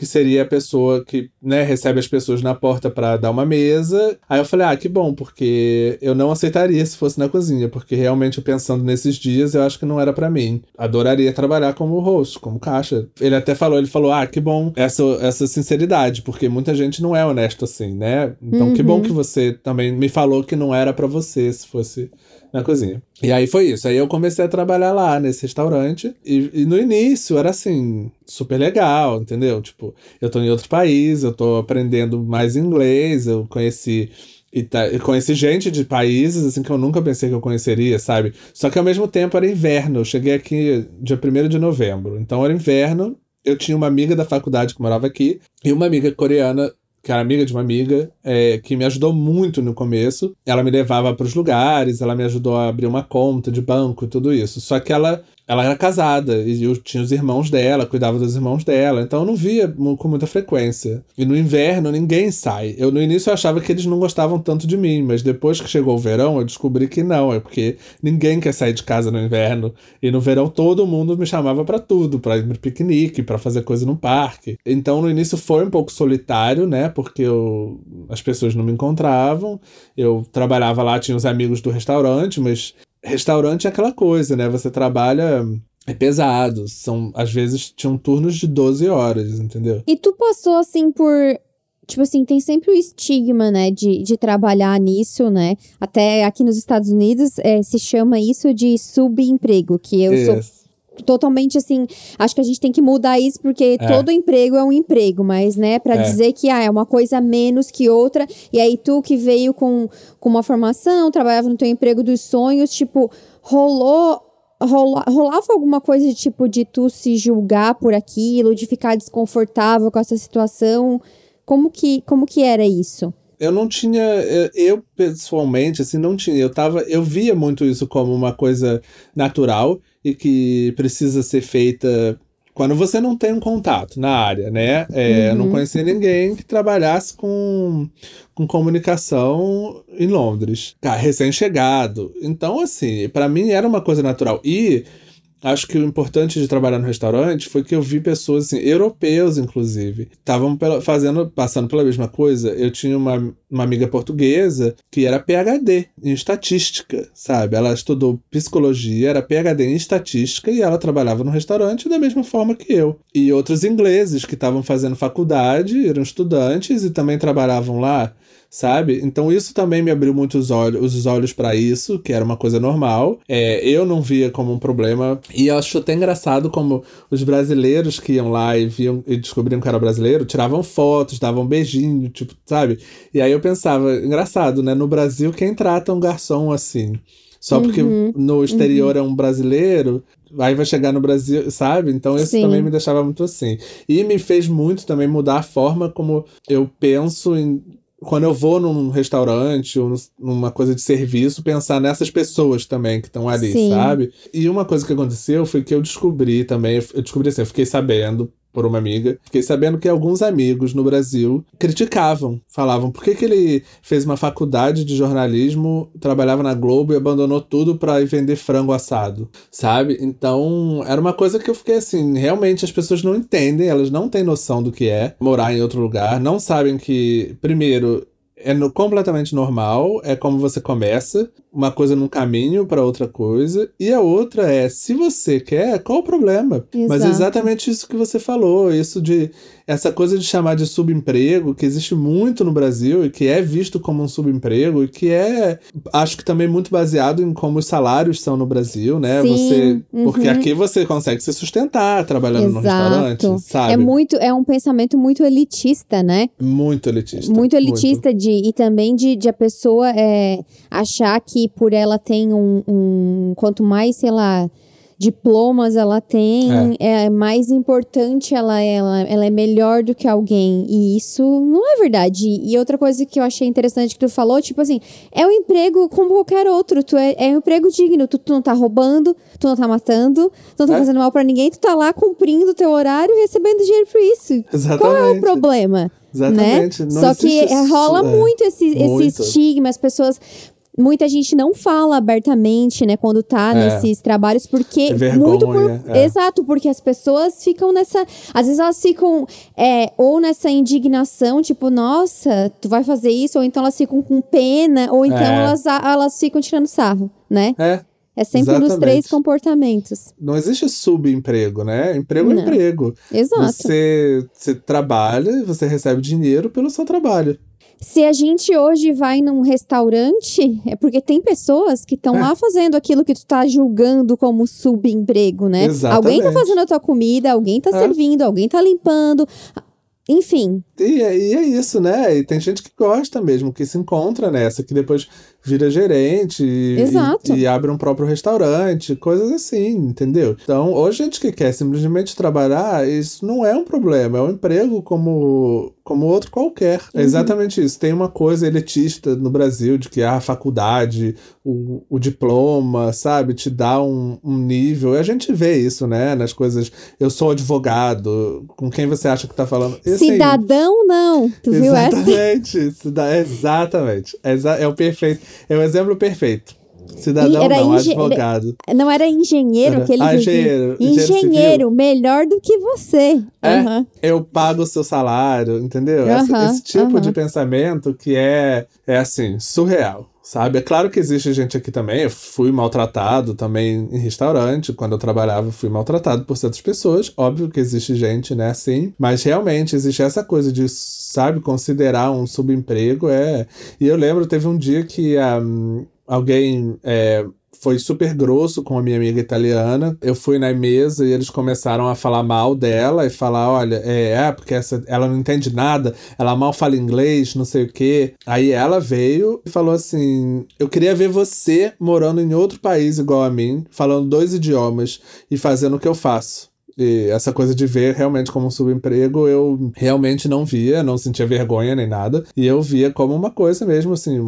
que seria a pessoa que né, recebe as pessoas na porta para dar uma mesa. Aí eu falei, ah, que bom, porque eu não aceitaria se fosse na cozinha, porque realmente pensando nesses dias, eu acho que não era para mim. Adoraria trabalhar como host, como caixa. Ele até falou, ele falou, ah, que bom essa, essa sinceridade, porque muita gente não é honesto assim, né? Então uhum. que bom uhum. que você também me falou que não era para você se fosse na cozinha. E aí foi isso. Aí eu comecei a trabalhar lá nesse restaurante. E, e, no início era assim, super legal, entendeu? Tipo, eu tô em outro país, eu tô aprendendo mais inglês, eu conheci. E conheci gente de países assim que eu nunca pensei que eu conheceria, sabe? Só que ao mesmo tempo era inverno. Eu cheguei aqui dia 1 de novembro. Então era inverno. Eu tinha uma amiga da faculdade que morava aqui e uma amiga coreana que era amiga de uma amiga, é, que me ajudou muito no começo. Ela me levava para os lugares, ela me ajudou a abrir uma conta de banco e tudo isso. Só que ela ela era casada e eu tinha os irmãos dela, cuidava dos irmãos dela, então eu não via com muita frequência. E no inverno ninguém sai. Eu no início eu achava que eles não gostavam tanto de mim, mas depois que chegou o verão eu descobri que não, é porque ninguém quer sair de casa no inverno. E no verão todo mundo me chamava para tudo, para ir pro piquenique, para fazer coisa no parque. Então no início foi um pouco solitário, né? Porque eu, as pessoas não me encontravam. Eu trabalhava lá, tinha os amigos do restaurante, mas restaurante é aquela coisa, né? Você trabalha é pesado. São, às vezes, tinham turnos de 12 horas, entendeu? E tu passou, assim, por. Tipo assim, tem sempre o estigma, né, de, de trabalhar nisso, né? Até aqui nos Estados Unidos é, se chama isso de subemprego, que eu sou totalmente assim. Acho que a gente tem que mudar isso, porque é. todo emprego é um emprego, mas, né, para é. dizer que ah, é uma coisa menos que outra. E aí, tu que veio com, com uma formação, trabalhava no teu emprego dos sonhos, tipo, rolou. Rola, rolava alguma coisa de tipo de tu se julgar por aquilo, de ficar desconfortável com essa situação? Como que, como que era isso? Eu não tinha eu pessoalmente assim não tinha eu tava eu via muito isso como uma coisa natural e que precisa ser feita quando você não tem um contato na área, né? É, uhum. Eu não uhum. conhecia ninguém que trabalhasse com, com comunicação em Londres. recém-chegado. Então, assim, para mim era uma coisa natural. E acho que o importante de trabalhar no restaurante foi que eu vi pessoas assim, europeus inclusive, estavam fazendo, passando pela mesma coisa. Eu tinha uma, uma amiga portuguesa que era PhD em estatística, sabe? Ela estudou psicologia, era PhD em estatística e ela trabalhava no restaurante da mesma forma que eu. E outros ingleses que estavam fazendo faculdade, eram estudantes e também trabalhavam lá sabe? Então isso também me abriu muito os olhos, os olhos para isso, que era uma coisa normal. É, eu não via como um problema. E eu acho até engraçado como os brasileiros que iam lá e viam e descobriam que era brasileiro, tiravam fotos, davam um beijinho, tipo, sabe? E aí eu pensava, engraçado, né? No Brasil, quem trata um garçom assim? Só porque uhum, no exterior uhum. é um brasileiro, aí vai chegar no Brasil, sabe? Então isso Sim. também me deixava muito assim. E me fez muito também mudar a forma como eu penso em quando eu vou num restaurante ou numa coisa de serviço, pensar nessas pessoas também que estão ali, Sim. sabe? E uma coisa que aconteceu foi que eu descobri também, eu descobri assim, eu fiquei sabendo por uma amiga. Fiquei sabendo que alguns amigos no Brasil criticavam, falavam por que, que ele fez uma faculdade de jornalismo, trabalhava na Globo e abandonou tudo para ir vender frango assado, sabe? Então, era uma coisa que eu fiquei assim, realmente as pessoas não entendem, elas não têm noção do que é morar em outro lugar, não sabem que, primeiro, é no, completamente normal, é como você começa, uma coisa num caminho para outra coisa, e a outra é, se você quer, qual o problema? Exato. Mas é exatamente isso que você falou, isso de essa coisa de chamar de subemprego, que existe muito no Brasil e que é visto como um subemprego e que é, acho que também muito baseado em como os salários são no Brasil, né? Sim, você, uhum. porque aqui você consegue se sustentar trabalhando no Exato. restaurante, sabe? É muito, é um pensamento muito elitista, né? Muito elitista. Muito elitista de e também de, de a pessoa é, achar que por ela tem um, um quanto mais, sei lá, diplomas ela tem, é, mais importante ela é, ela, ela é melhor do que alguém. E isso não é verdade. E outra coisa que eu achei interessante que tu falou, tipo assim, é um emprego como qualquer outro. Tu é, é um emprego digno. Tu, tu não tá roubando, tu não tá matando, tu não tá É. fazendo mal pra ninguém, tu tá lá cumprindo o teu horário e recebendo dinheiro por isso. Exatamente. Qual é o problema? Exatamente. Né? Só que é, rola é. muito esse, esse Muito. estigma, as pessoas. Muita gente não fala abertamente, né, quando tá É. nesses trabalhos, porque É vergonha, muito por. é. Exato, porque as pessoas ficam nessa. Às vezes elas ficam é, ou nessa indignação, tipo, nossa, tu vai fazer isso, ou então elas ficam com pena, ou então É. elas, elas ficam tirando sarro, né? É, É sempre um dos Exatamente. três comportamentos. não existe subemprego, né? Emprego é emprego. Exato. Você, você trabalha e você recebe dinheiro pelo seu trabalho. Se a gente hoje vai num restaurante, é porque tem pessoas que estão É. lá fazendo aquilo que tu tá julgando como subemprego, né? Exatamente. Alguém tá fazendo a tua comida, alguém tá É. servindo, alguém tá limpando. Enfim, E, e é isso, né? E tem gente que gosta mesmo, que se encontra nessa, que depois vira gerente e, e, e abre um próprio restaurante, coisas assim, entendeu? Então, ou gente que quer simplesmente trabalhar, isso não é um problema, é um emprego como, como outro qualquer. É Uhum. exatamente isso. Tem uma coisa elitista no Brasil de que ah, a faculdade, o, o diploma, sabe, te dá um, um nível. E a gente vê isso, né? Nas coisas. Eu sou advogado, com quem você acha que tá falando? Esse aí. cidadão não. Tu viu essa? Exatamente. Cida- Exatamente. Exa- É o perfeito. É o exemplo perfeito. Cidadão era não, advogado. Não era engenheiro Era- aquele Ah, que- engenheiro. Engenheiro Engenheiro, melhor do que você. É? Aham. Eu pago o seu salário, entendeu? Essa- Aham, esse tipo aham. de pensamento que é, é assim, surreal. Sabe? É claro que existe gente aqui também. Eu fui maltratado também em restaurante. Quando eu trabalhava, fui maltratado por certas pessoas. Óbvio que existe gente, né, assim. Mas realmente existe essa coisa de, sabe, considerar um subemprego. É. E eu lembro, teve um dia que ah, alguém. é, foi super grosso com a minha amiga italiana. Eu fui na mesa e eles começaram a falar mal dela e falar: olha, é, é porque essa, ela não entende nada, ela mal fala inglês, não sei o quê. Aí ela veio e falou assim: eu queria ver você morando em outro país igual a mim, falando dois idiomas e fazendo o que eu faço. E essa coisa de ver realmente como um subemprego, eu realmente não via, não sentia vergonha nem nada. E eu via como uma coisa mesmo, assim,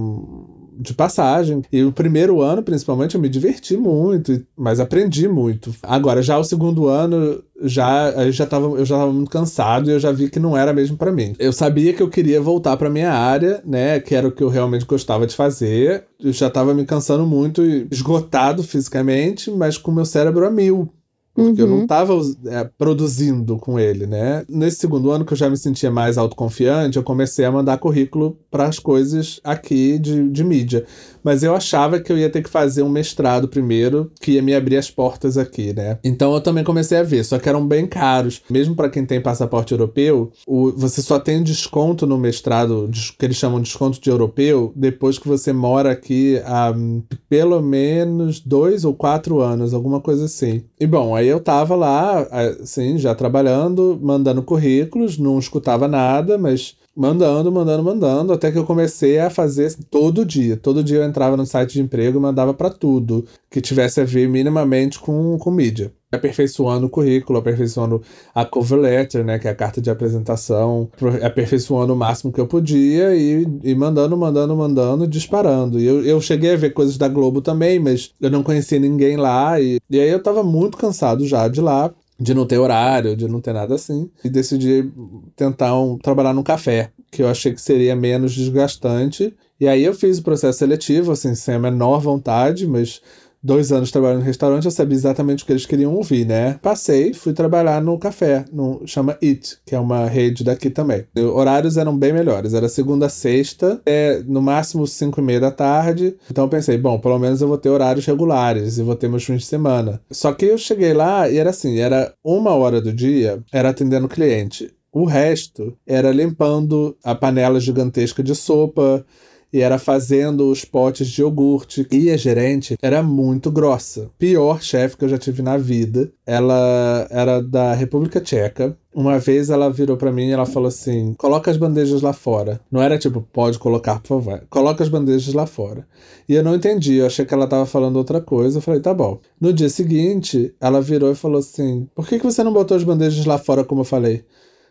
de passagem. E o primeiro ano, principalmente, eu me diverti muito, mas aprendi muito. Agora, já o segundo ano, já, eu já tava, eu já tava muito cansado e eu já vi que não era mesmo pra mim. Eu sabia que eu queria voltar pra minha área, né, que era o que eu realmente gostava de fazer. Eu já tava me cansando muito esgotado fisicamente, mas com meu cérebro a mil. Porque eu não tava é, produzindo com ele, né? Nesse segundo ano que eu já me sentia mais autoconfiante, eu comecei a mandar currículo para as coisas aqui de, de mídia. Mas eu achava que eu ia ter que fazer um mestrado primeiro, que ia me abrir as portas aqui, né? Então eu também comecei a ver, só que eram bem caros. Mesmo para quem tem passaporte europeu, o, você só tem desconto no mestrado, que eles chamam de desconto de europeu, depois que você mora aqui há hum, pelo menos dois ou quatro anos, alguma coisa assim. E bom, aí eu tava lá, assim, já trabalhando, mandando currículos, não escutava nada, mas mandando, mandando, mandando, até que eu comecei a fazer todo dia. Todo dia eu entrava no site de emprego e mandava para tudo que tivesse a ver minimamente com, com mídia. Aperfeiçoando o currículo, aperfeiçoando a cover letter, né, que é a carta de apresentação, aperfeiçoando o máximo que eu podia e, e mandando, mandando, mandando, disparando. E eu, eu cheguei a ver coisas da Globo também, mas eu não conhecia ninguém lá. E, e aí eu tava muito cansado já de lá de não ter horário, de não ter nada assim. E decidi tentar um- trabalhar num café, que eu achei que seria menos desgastante. E aí eu fiz o processo seletivo, assim, sem a menor vontade, mas dois anos trabalhando no restaurante, eu sabia exatamente o que eles queriam ouvir, né? Passei, fui trabalhar no café, no chama It, que é uma rede daqui também. Horários eram bem melhores, era segunda a sexta, é, no máximo cinco e meia da tarde. Então eu pensei, bom, pelo menos eu vou ter horários regulares e vou ter meus fins de semana. Só que eu cheguei lá e era assim, era uma hora do dia, era atendendo cliente. O resto era limpando a panela gigantesca de sopa, e era fazendo os potes de iogurte. E a gerente era muito grossa. Pior chefe que eu já tive na vida. Ela era da República Tcheca. Uma vez ela virou para mim e ela falou assim: coloca as bandejas lá fora. Não era tipo, pode colocar, por favor. Coloca as bandejas lá fora. E eu não entendi, eu achei que ela tava falando outra coisa. Eu falei, tá bom. No dia seguinte, ela virou e falou assim: por que, que você não botou as bandejas lá fora como eu falei?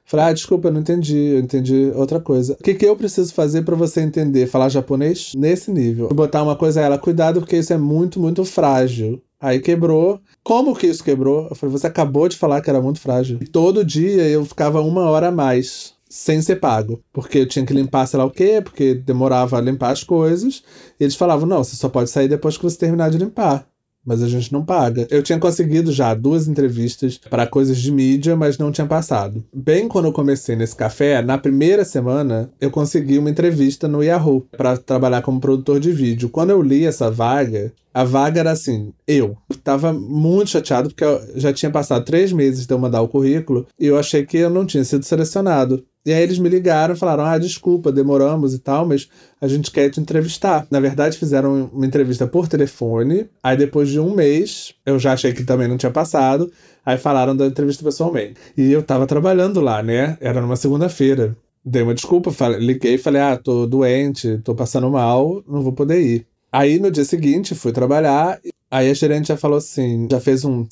Falei, ah, desculpa, eu não entendi, eu entendi outra coisa. O que, que eu preciso fazer para você entender? Falar japonês nesse nível. Botar uma coisa a ela, cuidado, porque isso é muito, muito frágil. Aí quebrou. Como que isso quebrou? Eu falei, você acabou de falar que era muito frágil. E todo dia eu ficava uma hora a mais sem ser pago. Porque eu tinha que limpar, sei lá o quê, porque demorava a limpar as coisas. E eles falavam: não, você só pode sair depois que você terminar de limpar mas a gente não paga. Eu tinha conseguido já duas entrevistas para coisas de mídia, mas não tinha passado. Bem quando eu comecei nesse café, na primeira semana, eu consegui uma entrevista no Yahoo para trabalhar como produtor de vídeo. Quando eu li essa vaga, a vaga era assim, eu. Tava muito chateado porque eu já tinha passado três meses de eu mandar o currículo e eu achei que eu não tinha sido selecionado. E aí eles me ligaram falaram: Ah, desculpa, demoramos e tal, mas a gente quer te entrevistar. Na verdade, fizeram uma entrevista por telefone. Aí depois de um mês, eu já achei que também não tinha passado. Aí falaram da entrevista pessoalmente. E eu tava trabalhando lá, né? Era numa segunda-feira. Dei uma desculpa, falei, liguei e falei: Ah, tô doente, tô passando mal, não vou poder ir. Aí no dia seguinte fui trabalhar. Aí a gerente já falou assim: já fez um.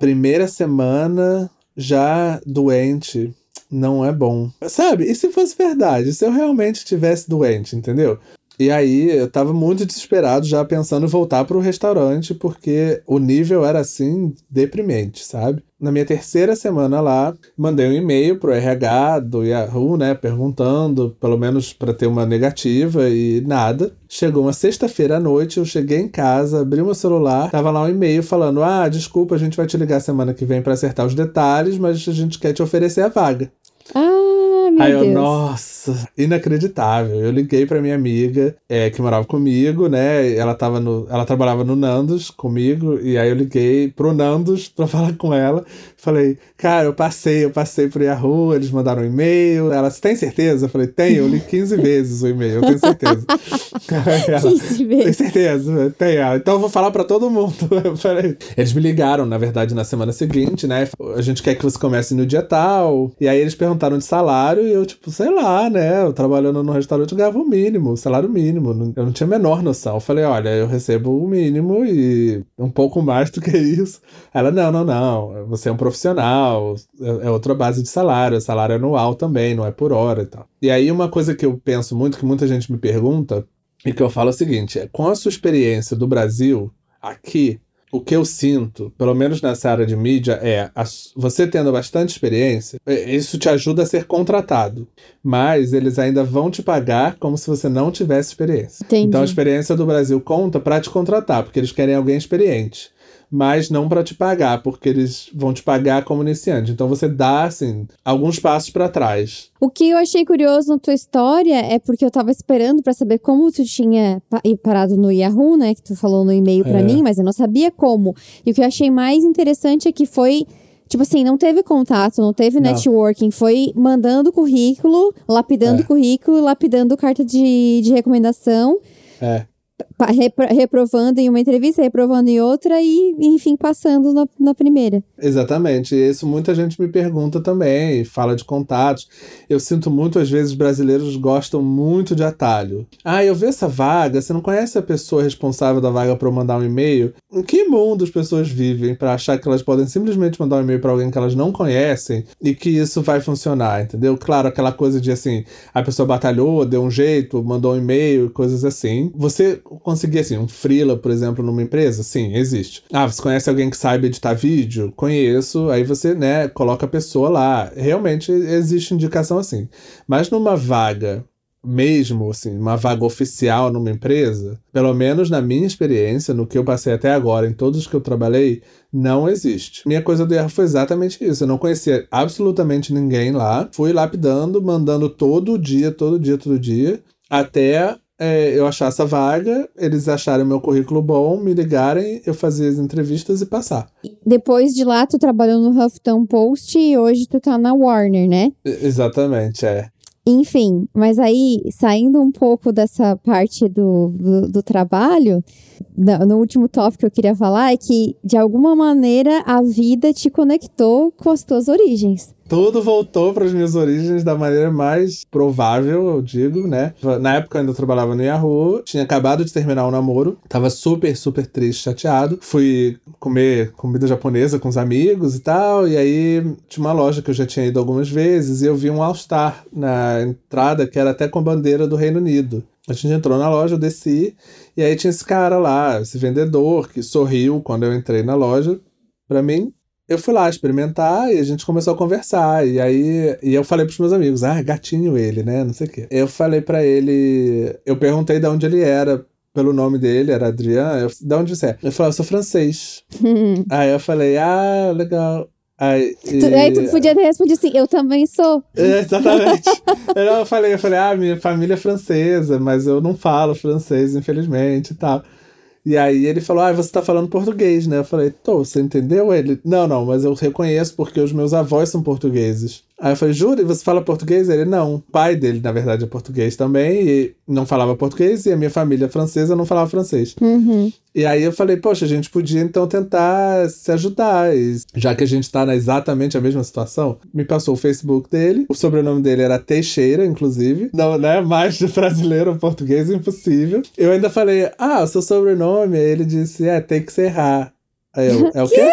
Primeira semana já doente não é bom. Sabe? E se fosse verdade? Se eu realmente estivesse doente, entendeu? E aí eu tava muito desesperado já pensando em voltar pro restaurante, porque o nível era assim deprimente, sabe? Na minha terceira semana lá, mandei um e-mail pro RH do Yahoo, né, perguntando, pelo menos para ter uma negativa e nada. Chegou uma sexta-feira à noite, eu cheguei em casa, abri meu celular, tava lá um e-mail falando: "Ah, desculpa, a gente vai te ligar semana que vem para acertar os detalhes, mas a gente quer te oferecer a vaga". 嗯。Ah, meu Aí Deus. eu, nossa, inacreditável. Eu liguei pra minha amiga, é, que morava comigo, né? Ela tava no. Ela trabalhava no Nandos comigo, e aí eu liguei pro Nandos pra falar com ela. Falei, cara, eu passei, eu passei pro Yahoo, eles mandaram um e-mail. Ela, você tem certeza? Eu falei, tenho, eu li 15 vezes o e-mail, eu tenho certeza. ela, 15 tem vezes. certeza, tem. ela, Então eu vou falar pra todo mundo. Eu falei, eles me ligaram, na verdade, na semana seguinte, né? A gente quer que você comece no dia tal. E aí eles perguntaram de salário e eu, tipo, sei lá, né? Eu trabalhando no restaurante ganhava o mínimo, o salário mínimo. Eu não tinha a menor noção. Eu falei, olha, eu recebo o mínimo e um pouco mais do que isso. Ela, não, não, não. Você é um profissional, é é outra base de salário, é salário anual também, não é por hora e tal. E aí uma coisa que eu penso muito, que muita gente me pergunta, e que eu falo é o seguinte: é, com a sua experiência do Brasil aqui, o que eu sinto, pelo menos nessa área de mídia, é a você tendo bastante experiência, é, isso te ajuda a ser contratado. Mas eles ainda vão te pagar como se você não tivesse experiência. Entendi. Então a experiência do Brasil conta para te contratar, porque eles querem alguém experiente. Mas não para te pagar, porque eles vão te pagar como iniciante. Então você dá, assim, alguns passos para trás. O que eu achei curioso na tua história é porque eu tava esperando pra saber como tu tinha pa- parado no Yahoo, né? Que tu falou no e-mail pra É. mim, mas eu não sabia como. E o que eu achei mais interessante é que foi. Tipo assim, não teve contato, não teve Não. networking, foi mandando currículo, lapidando É. currículo, lapidando carta de, de recomendação, É. reprovando em uma entrevista, reprovando em outra e, enfim, passando na, na primeira. Exatamente. Isso muita gente me pergunta também, fala de contatos. Eu sinto muito, às vezes, brasileiros gostam muito de atalho. Ah, eu vi essa vaga, você não conhece a pessoa responsável da vaga para eu mandar um e-mail? Em que mundo as pessoas vivem para achar que elas podem simplesmente mandar um e-mail para alguém que elas não conhecem e que isso vai funcionar, entendeu? Claro, aquela coisa de assim, a pessoa batalhou, deu um jeito, mandou um e-mail, coisas assim. Você conseguir, assim, um freela, por exemplo, numa empresa? Sim, existe. Ah, você conhece alguém que saiba editar vídeo? Conheço. Aí você, né, coloca a pessoa lá. Realmente existe indicação assim. Mas numa vaga mesmo, assim, uma vaga oficial numa empresa, pelo menos na minha experiência, no que eu passei até agora, em todos os que eu trabalhei, não existe. Minha coisa do erro foi exatamente isso. Eu não conhecia absolutamente ninguém lá. Fui lapidando, mandando todo dia, todo dia, todo dia, até é, eu achar essa vaga, eles acharem meu currículo bom, me ligarem, eu fazer as entrevistas e passar. Depois de lá, tu trabalhou no Huffington Post e hoje tu tá na Warner, né? Exatamente, é. Enfim, mas aí, saindo um pouco dessa parte do, do, do trabalho, no, no último tópico que eu queria falar é que, de alguma maneira, a vida te conectou com as tuas origens tudo voltou para as minhas origens da maneira mais provável, eu digo, né? Na época eu ainda trabalhava no Yahoo, tinha acabado de terminar o um namoro, tava super, super triste, chateado. Fui comer comida japonesa com os amigos e tal, e aí tinha uma loja que eu já tinha ido algumas vezes e eu vi um All-Star na entrada que era até com a bandeira do Reino Unido. A gente entrou na loja, eu desci, e aí tinha esse cara lá, esse vendedor, que sorriu quando eu entrei na loja. Para mim, eu fui lá experimentar e a gente começou a conversar. E aí e eu falei pros meus amigos, ah, gatinho ele, né? Não sei o quê. Eu falei para ele, eu perguntei de onde ele era, pelo nome dele, era Adriano. Eu, de onde você é? Ele falou, eu sou francês. aí eu falei, ah, legal. Aí, e... aí tu podia ter respondido assim, eu também sou. É, exatamente. eu falei, eu falei, ah, minha família é francesa, mas eu não falo francês, infelizmente e tal. E aí ele falou: Ah, você tá falando português, né? Eu falei: Tô, você entendeu? Ele: Não, não, mas eu reconheço porque os meus avós são portugueses. Aí eu falei, jura, você fala português? Ele, não. O pai dele, na verdade, é português também, e não falava português, e a minha família francesa não falava francês. Uhum. E aí eu falei, poxa, a gente podia então tentar se ajudar, e já que a gente tá na exatamente a mesma situação. Me passou o Facebook dele, o sobrenome dele era Teixeira, inclusive. Não, né? Mais de brasileiro ou português, impossível. Eu ainda falei, ah, o seu sobrenome? Aí ele disse, é, tem que ser Ra. Aí eu, é o quê?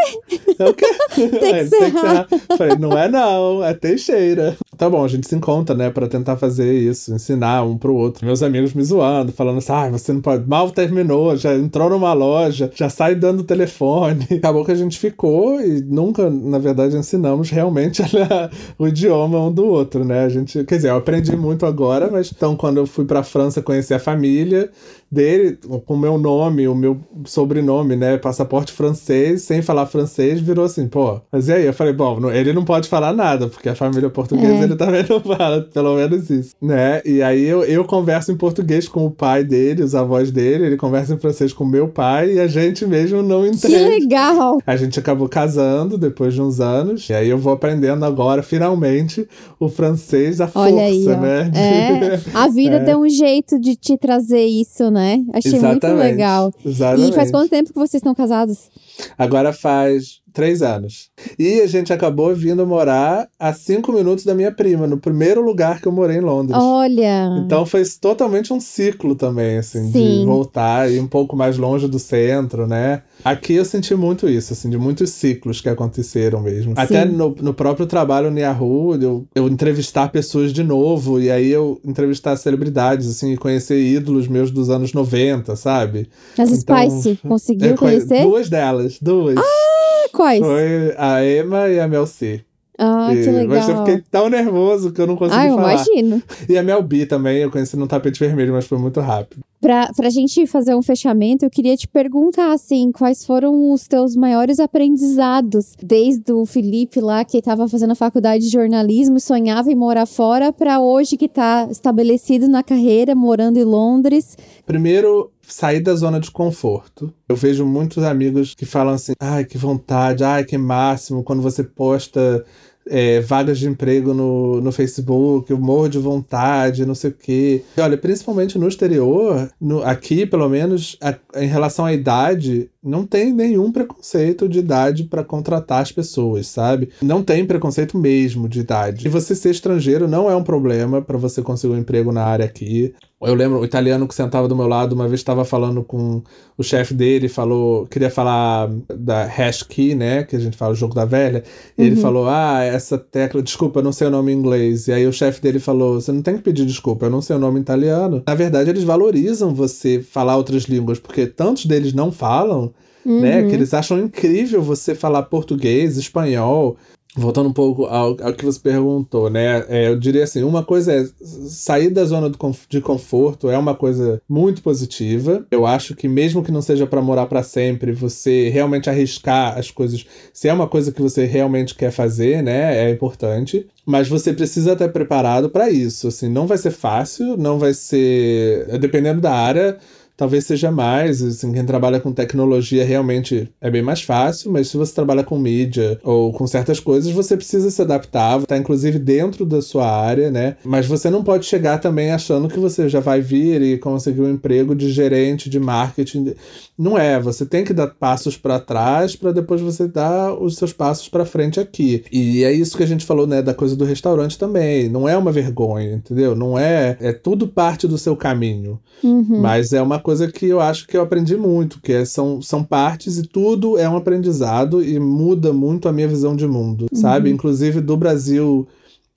É o quê? tem que Aí, ser tem que Falei, não é não, é Teixeira. Tá bom, a gente se encontra, né, pra tentar fazer isso, ensinar um pro outro. Meus amigos me zoando, falando assim, ah, você não pode. Mal terminou, já entrou numa loja, já sai dando telefone. Acabou que a gente ficou e nunca, na verdade, ensinamos realmente o idioma um do outro, né? A gente, quer dizer, eu aprendi muito agora, mas então quando eu fui pra França conhecer a família, dele, com o meu nome, o meu sobrenome, né? Passaporte francês, sem falar francês, virou assim, pô. Mas e aí? Eu falei, bom, ele não pode falar nada, porque a família portuguesa é. Ele também não fala, pelo menos isso, né? E aí eu, eu converso em português com o pai dele, os avós dele, ele conversa em francês com meu pai e a gente mesmo não entende. Que legal! A gente acabou casando depois de uns anos, e aí eu vou aprendendo agora, finalmente, o francês à força, aí, né? É, a vida é. deu um jeito de te trazer isso, né? né? Achei Exatamente. muito legal. Exatamente. E faz quanto tempo que vocês estão casados? Agora faz três anos. E a gente acabou vindo morar a cinco minutos da minha prima, no primeiro lugar que eu morei em Londres. Olha! Então foi totalmente um ciclo também, assim, Sim. de voltar e um pouco mais longe do centro, né? Aqui eu senti muito isso, assim, de muitos ciclos que aconteceram mesmo. Sim. Até no, no próprio trabalho no Yahoo, eu, eu entrevistar pessoas de novo, e aí eu entrevistar celebridades, assim, e conhecer ídolos meus dos anos 90, sabe? As então, Spice, conseguiu conhecer? Duas delas, duas. Ah, quais? Foi a Emma e a Mel C. Ah, e, que legal. Mas eu fiquei tão nervoso que eu não consegui ah, eu falar. imagino. E a Mel B também, eu conheci no tapete vermelho, mas foi muito rápido. Pra, pra gente fazer um fechamento, eu queria te perguntar, assim, quais foram os teus maiores aprendizados? Desde o Felipe lá, que estava fazendo a faculdade de jornalismo e sonhava em morar fora, para hoje que está estabelecido na carreira, morando em Londres. Primeiro, sair da zona de conforto. Eu vejo muitos amigos que falam assim: ai, que vontade, ai, que máximo, quando você posta é, vagas de emprego no, no Facebook, eu morro de vontade, não sei o quê. E olha, principalmente no exterior, no, aqui pelo menos, a, em relação à idade, não tem nenhum preconceito de idade para contratar as pessoas, sabe? Não tem preconceito mesmo de idade. E você ser estrangeiro não é um problema para você conseguir um emprego na área aqui. Eu lembro o italiano que sentava do meu lado uma vez estava falando com o chefe dele, falou, queria falar da hash key, né, que a gente fala o jogo da velha. E uhum. ele falou: "Ah, essa tecla, desculpa, eu não sei o nome em inglês". E aí o chefe dele falou: "Você não tem que pedir desculpa, eu não sei o nome em italiano". Na verdade, eles valorizam você falar outras línguas, porque tantos deles não falam, uhum. né, que uhum. eles acham incrível você falar português, espanhol, voltando um pouco ao, ao que você perguntou, né? É, eu diria assim: uma coisa é sair da zona de conforto é uma coisa muito positiva. Eu acho que, mesmo que não seja para morar para sempre, você realmente arriscar as coisas, se é uma coisa que você realmente quer fazer, né? É importante. Mas você precisa estar preparado para isso. Assim, não vai ser fácil, não vai ser. Dependendo da área talvez seja mais. Assim, quem trabalha com tecnologia realmente é bem mais fácil, mas se você trabalha com mídia ou com certas coisas, você precisa se adaptar, tá inclusive dentro da sua área, né? Mas você não pode chegar também achando que você já vai vir e conseguir um emprego de gerente de marketing. Não é, você tem que dar passos para trás para depois você dar os seus passos para frente aqui. E é isso que a gente falou, né, da coisa do restaurante também. Não é uma vergonha, entendeu? Não é, é tudo parte do seu caminho. Uhum. Mas é uma coisa que eu acho que eu aprendi muito, que é, são, são partes e tudo é um aprendizado e muda muito a minha visão de mundo, uhum. sabe? Inclusive do Brasil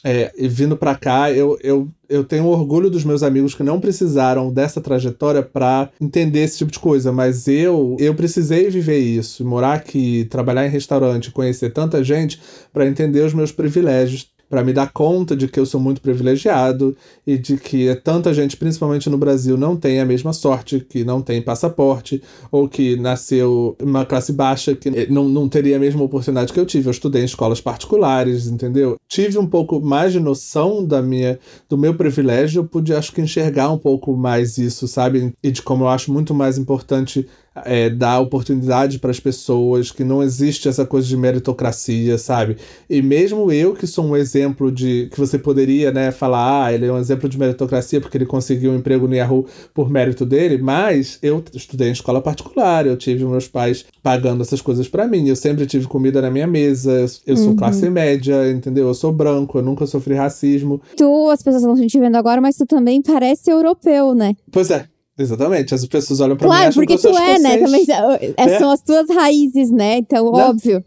é, vindo para cá, eu, eu, eu tenho orgulho dos meus amigos que não precisaram dessa trajetória para entender esse tipo de coisa, mas eu eu precisei viver isso, morar aqui, trabalhar em restaurante, conhecer tanta gente para entender os meus privilégios para me dar conta de que eu sou muito privilegiado e de que tanta gente, principalmente no Brasil, não tem a mesma sorte, que não tem passaporte, ou que nasceu uma classe baixa, que não, não teria a mesma oportunidade que eu tive. Eu estudei em escolas particulares, entendeu? Tive um pouco mais de noção da minha, do meu privilégio, eu pude, acho que, enxergar um pouco mais isso, sabe? E de como eu acho muito mais importante é, dar oportunidade para as pessoas, que não existe essa coisa de meritocracia, sabe? E mesmo eu, que sou um exemplo de. que você poderia, né, falar, ah, ele é um exemplo de meritocracia porque ele conseguiu um emprego no Yahoo por mérito dele, mas eu estudei em escola particular, eu tive meus pais pagando essas coisas para mim, eu sempre tive comida na minha mesa, eu sou uhum. classe média, entendeu? Eu sou branco, eu nunca sofri racismo. Tu, as pessoas não estão te vendo agora, mas tu também parece europeu, né? Pois é, Exatamente, as pessoas olham pra claro, mim e porque tu é, né? Também, é, é, são as tuas raízes, né? Então, Não. óbvio.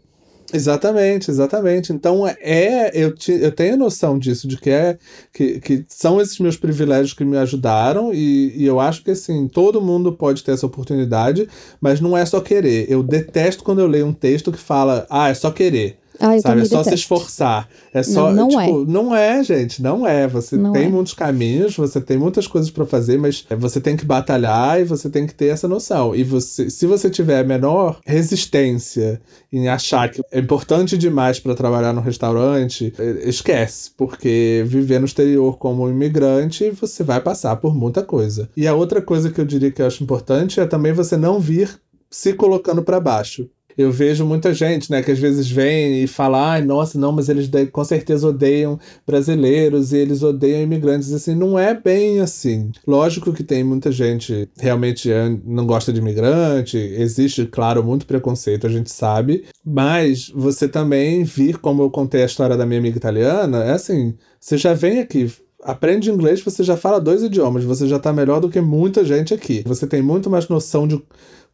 Exatamente, exatamente. Então é, eu, te, eu tenho noção disso, de que é que, que são esses meus privilégios que me ajudaram, e, e eu acho que assim, todo mundo pode ter essa oportunidade, mas não é só querer. Eu detesto quando eu leio um texto que fala, ah, é só querer. Ah, sabe? É só detesto. se esforçar. É só, não, não tipo, é. não é, gente, não é. Você não tem é. muitos caminhos, você tem muitas coisas para fazer, mas você tem que batalhar e você tem que ter essa noção. E você, se você tiver a menor resistência em achar que é importante demais para trabalhar no restaurante, é, esquece, porque viver no exterior como imigrante, você vai passar por muita coisa. E a outra coisa que eu diria que eu acho importante é também você não vir se colocando para baixo eu vejo muita gente, né, que às vezes vem e fala, ai, nossa, não, mas eles com certeza odeiam brasileiros e eles odeiam imigrantes. Assim, não é bem assim. Lógico que tem muita gente realmente não gosta de imigrante, existe, claro, muito preconceito, a gente sabe, mas você também vir, como eu contei a história da minha amiga italiana, é assim, você já vem aqui, aprende inglês, você já fala dois idiomas, você já tá melhor do que muita gente aqui. Você tem muito mais noção de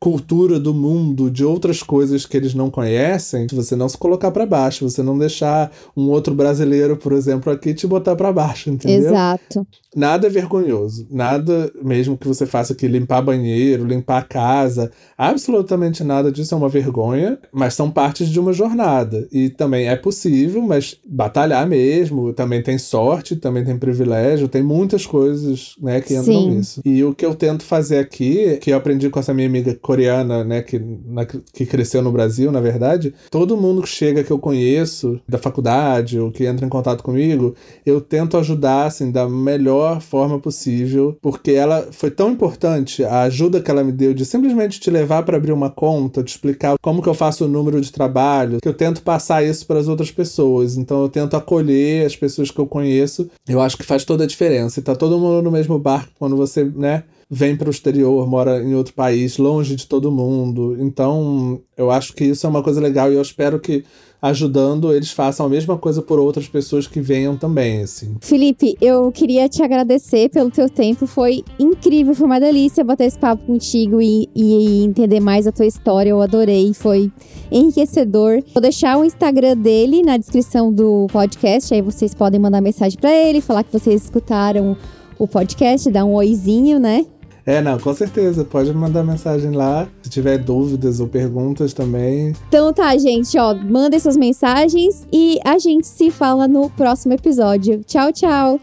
cultura do mundo, de outras coisas que eles não conhecem, você não se colocar para baixo, você não deixar um outro brasileiro, por exemplo, aqui te botar para baixo, entendeu? Exato. Nada é vergonhoso, nada mesmo que você faça aqui limpar banheiro, limpar a casa, absolutamente nada disso é uma vergonha, mas são partes de uma jornada e também é possível, mas batalhar mesmo, também tem sorte, também tem privilégio, tem muitas coisas, né, que entram Sim. nisso. E o que eu tento fazer aqui, que eu aprendi com essa minha amiga coreana, né, que, na, que cresceu no Brasil, na verdade, todo mundo que chega que eu conheço da faculdade ou que entra em contato comigo, eu tento ajudar assim da melhor forma possível, porque ela foi tão importante a ajuda que ela me deu de simplesmente te levar para abrir uma conta, de explicar como que eu faço o número de trabalho, que eu tento passar isso para as outras pessoas. Então eu tento acolher as pessoas que eu conheço. Eu acho que faz toda a diferença. E tá todo mundo no mesmo barco quando você, né, vem para o exterior, mora em outro país, longe de todo mundo. Então, eu acho que isso é uma coisa legal e eu espero que ajudando eles façam a mesma coisa por outras pessoas que venham também, assim. Felipe, eu queria te agradecer pelo teu tempo, foi incrível, foi uma delícia bater esse papo contigo e, e entender mais a tua história, eu adorei, foi enriquecedor. Vou deixar o Instagram dele na descrição do podcast, aí vocês podem mandar mensagem para ele, falar que vocês escutaram o podcast, dar um oizinho, né? É, não, com certeza. Pode mandar mensagem lá. Se tiver dúvidas ou perguntas também. Então tá, gente, ó, manda essas mensagens e a gente se fala no próximo episódio. Tchau, tchau!